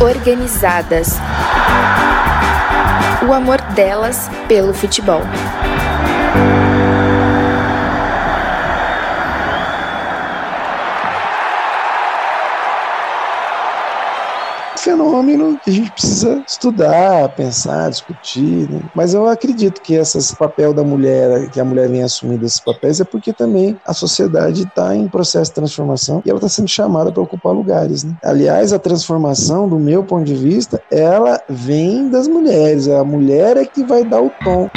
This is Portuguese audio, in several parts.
Organizadas. O amor delas pelo futebol. Fenômeno que a gente precisa estudar, pensar, discutir. Né? Mas eu acredito que esse papel da mulher, que a mulher vem assumindo esses papéis, é porque também a sociedade está em processo de transformação e ela está sendo chamada para ocupar lugares. Né? Aliás, a transformação, do meu ponto de vista, ela vem das mulheres. A mulher é que vai dar o tom.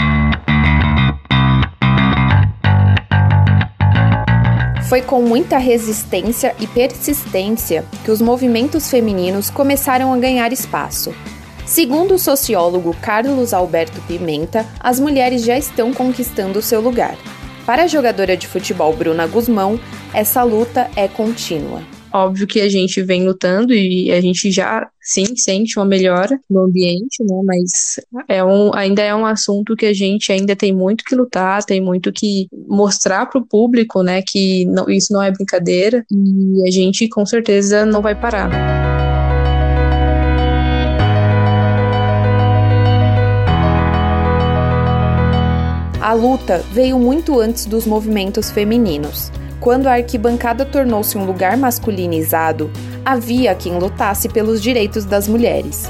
Foi com muita resistência e persistência que os movimentos femininos começaram a ganhar espaço. Segundo o sociólogo Carlos Alberto Pimenta, as mulheres já estão conquistando seu lugar. Para a jogadora de futebol Bruna Guzmão, essa luta é contínua. Óbvio que a gente vem lutando e a gente já sim sente uma melhora no ambiente, né? Mas é um, ainda é um assunto que a gente ainda tem muito que lutar, tem muito que mostrar para o público, né? Que não, isso não é brincadeira e a gente com certeza não vai parar. A luta veio muito antes dos movimentos femininos. Quando a arquibancada tornou-se um lugar masculinizado, havia quem lutasse pelos direitos das mulheres.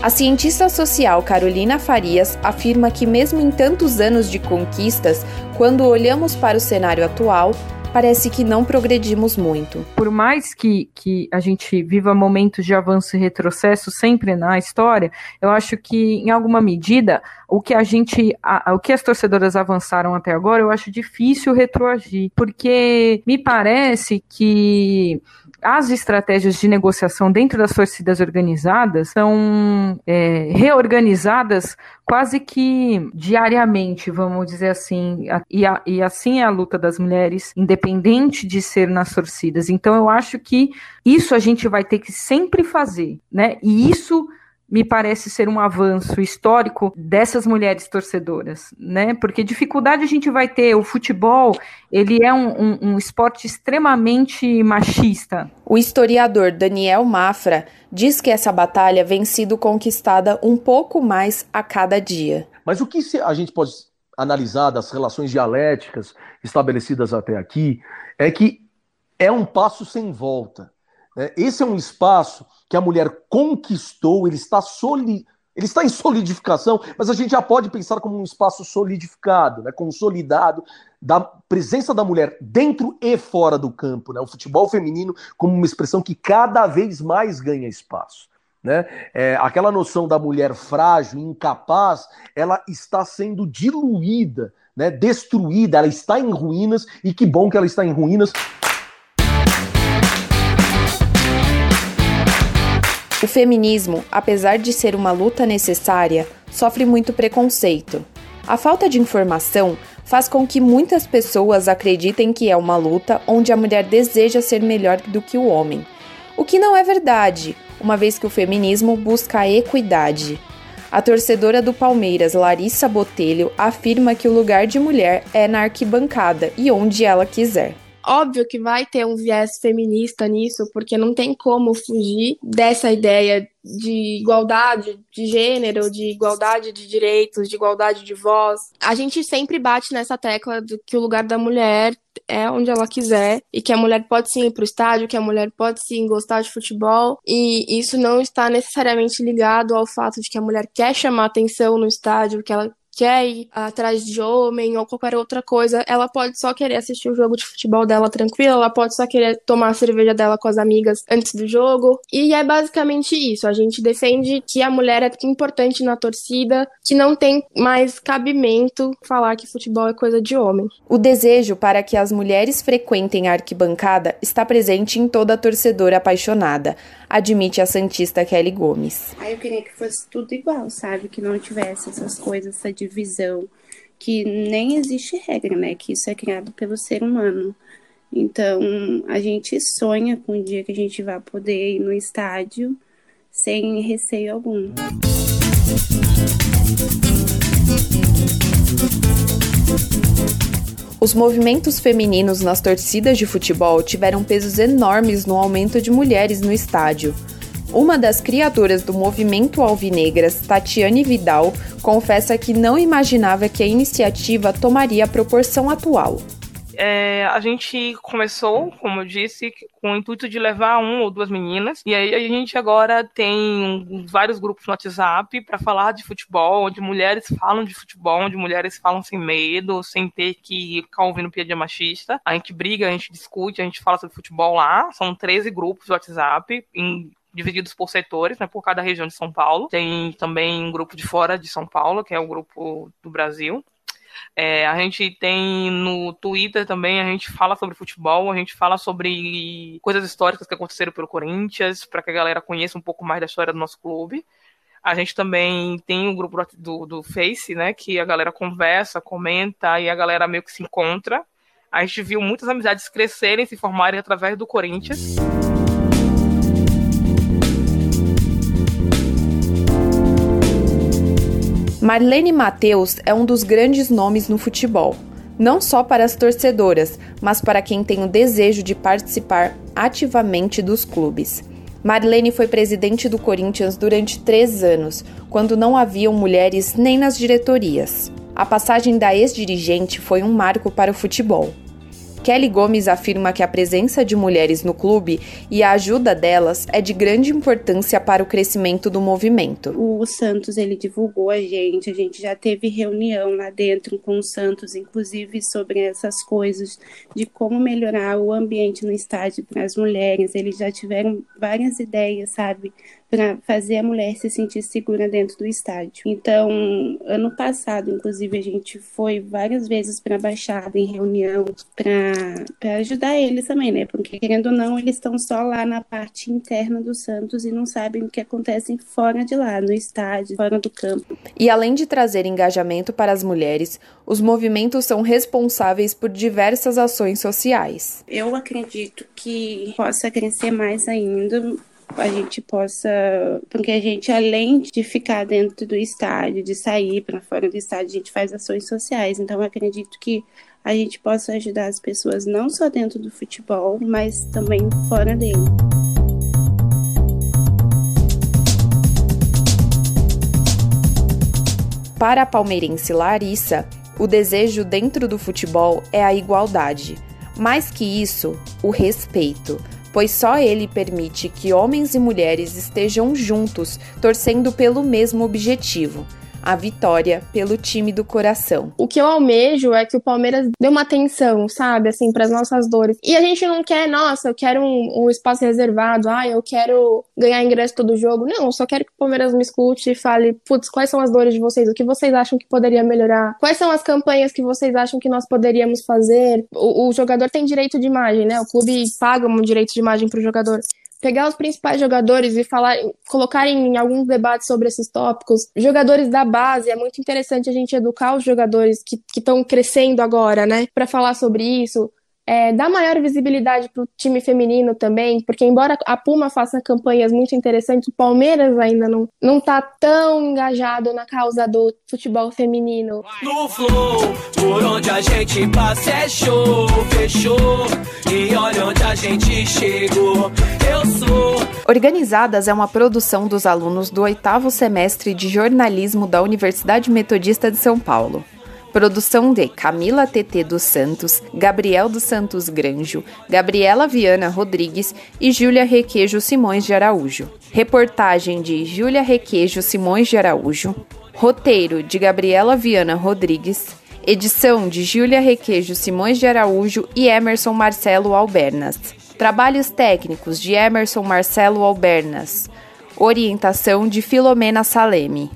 A cientista social Carolina Farias afirma que, mesmo em tantos anos de conquistas, quando olhamos para o cenário atual, parece que não progredimos muito. Por mais que, que a gente viva momentos de avanço e retrocesso sempre na história, eu acho que, em alguma medida, o que a gente, a, o que as torcedoras avançaram até agora, eu acho difícil retroagir, porque me parece que as estratégias de negociação dentro das torcidas organizadas são é, reorganizadas quase que diariamente, vamos dizer assim, e, a, e assim é a luta das mulheres, independente de ser nas torcidas. Então eu acho que isso a gente vai ter que sempre fazer, né? E isso me parece ser um avanço histórico dessas mulheres torcedoras, né? Porque dificuldade a gente vai ter. O futebol, ele é um, um, um esporte extremamente machista. O historiador Daniel Mafra diz que essa batalha vem sido conquistada um pouco mais a cada dia. Mas o que a gente pode analisar das relações dialéticas estabelecidas até aqui é que é um passo sem volta. Né? Esse é um espaço que a mulher conquistou, ele está soli... ele está em solidificação, mas a gente já pode pensar como um espaço solidificado, né, consolidado da presença da mulher dentro e fora do campo, né, o futebol feminino como uma expressão que cada vez mais ganha espaço. Né? É, aquela noção da mulher frágil, incapaz, ela está sendo diluída, né, destruída, ela está em ruínas, e que bom que ela está em ruínas, O feminismo, apesar de ser uma luta necessária, sofre muito preconceito. A falta de informação faz com que muitas pessoas acreditem que é uma luta onde a mulher deseja ser melhor do que o homem. O que não é verdade, uma vez que o feminismo busca a equidade. A torcedora do Palmeiras, Larissa Botelho, afirma que o lugar de mulher é na arquibancada e onde ela quiser. Óbvio que vai ter um viés feminista nisso, porque não tem como fugir dessa ideia de igualdade de gênero, de igualdade de direitos, de igualdade de voz. A gente sempre bate nessa tecla de que o lugar da mulher é onde ela quiser e que a mulher pode sim ir para o estádio, que a mulher pode sim gostar de futebol e isso não está necessariamente ligado ao fato de que a mulher quer chamar atenção no estádio, que ela quer ir atrás de homem ou qualquer outra coisa, ela pode só querer assistir o jogo de futebol dela tranquila, ela pode só querer tomar a cerveja dela com as amigas antes do jogo. E é basicamente isso. A gente defende que a mulher é importante na torcida, que não tem mais cabimento falar que futebol é coisa de homem. O desejo para que as mulheres frequentem a arquibancada está presente em toda torcedora apaixonada, admite a santista Kelly Gomes. Aí eu queria que fosse tudo igual, sabe? Que não tivesse essas coisas, essa divisão, que nem existe regra, né? Que isso é criado pelo ser humano. Então, a gente sonha com o dia que a gente vai poder ir no estádio sem receio algum. Os movimentos femininos nas torcidas de futebol tiveram pesos enormes no aumento de mulheres no estádio. Uma das criadoras do movimento Alvinegras, Tatiane Vidal, confessa que não imaginava que a iniciativa tomaria a proporção atual. É, a gente começou, como eu disse, com o intuito de levar um ou duas meninas. E aí a gente agora tem vários grupos no WhatsApp para falar de futebol, onde mulheres falam de futebol, onde mulheres falam sem medo, sem ter que ficar ouvindo piadinha machista. A gente briga, a gente discute, a gente fala sobre futebol lá. São 13 grupos do WhatsApp, em divididos por setores, né, por cada região de São Paulo. Tem também um grupo de fora de São Paulo, que é o grupo do Brasil. É, a gente tem no Twitter também, a gente fala sobre futebol, a gente fala sobre coisas históricas que aconteceram pelo Corinthians, para que a galera conheça um pouco mais da história do nosso clube. A gente também tem um grupo do, do Face, né, que a galera conversa, comenta e a galera meio que se encontra. A gente viu muitas amizades crescerem, se formarem através do Corinthians. Marlene Mateus é um dos grandes nomes no futebol, não só para as torcedoras, mas para quem tem o desejo de participar ativamente dos clubes. Marlene foi presidente do Corinthians durante três anos, quando não haviam mulheres nem nas diretorias. A passagem da ex-dirigente foi um marco para o futebol. Kelly Gomes afirma que a presença de mulheres no clube e a ajuda delas é de grande importância para o crescimento do movimento. O Santos ele divulgou a gente, a gente já teve reunião lá dentro com o Santos, inclusive sobre essas coisas de como melhorar o ambiente no estádio para as mulheres. Eles já tiveram várias ideias, sabe, para fazer a mulher se sentir segura dentro do estádio. Então, ano passado, inclusive, a gente foi várias vezes para a Baixada em reunião para ajudar eles também, né? Porque, querendo ou não, eles estão só lá na parte interna do Santos e não sabem o que acontece fora de lá, no estádio, fora do campo. E além de trazer engajamento para as mulheres, os movimentos são responsáveis por diversas ações sociais. Eu acredito que possa crescer mais ainda a gente possa. Porque a gente, além de ficar dentro do estádio, de sair para fora do estádio, a gente faz ações sociais. Então, acredito que a gente possa ajudar as pessoas não só dentro do futebol, mas também fora dele. Para a palmeirense Larissa, o desejo dentro do futebol é a igualdade. Mais que isso, o respeito pois só ele permite que homens e mulheres estejam juntos, torcendo pelo mesmo objetivo a vitória pelo time do coração. O que eu almejo é que o Palmeiras dê uma atenção, sabe, assim, para as nossas dores. E a gente não quer, nossa, eu quero um, um, espaço reservado, ah, eu quero ganhar ingresso todo jogo. Não, eu só quero que o Palmeiras me escute e fale, putz, quais são as dores de vocês? O que vocês acham que poderia melhorar? Quais são as campanhas que vocês acham que nós poderíamos fazer? O, o jogador tem direito de imagem, né? O clube paga um direito de imagem para o jogador pegar os principais jogadores e falar, colocarem em alguns debates sobre esses tópicos. Jogadores da base, é muito interessante a gente educar os jogadores que estão crescendo agora, né, para falar sobre isso é, dar maior visibilidade para o time feminino também, porque embora a Puma faça campanhas muito interessantes, o Palmeiras ainda não, não tá tão engajado na causa do futebol feminino. No flow, por onde a gente passa é show, fechou, e olha onde a gente chegou, eu sou. Organizadas é uma produção dos alunos do oitavo semestre de jornalismo da Universidade Metodista de São Paulo. Produção de Camila TT dos Santos, Gabriel dos Santos Granjo, Gabriela Viana Rodrigues e Júlia Requejo Simões de Araújo. Reportagem de Júlia Requejo Simões de Araújo. Roteiro de Gabriela Viana Rodrigues. Edição de Júlia Requejo Simões de Araújo e Emerson Marcelo Albernas. Trabalhos técnicos de Emerson Marcelo Albernas. Orientação de Filomena Saleme.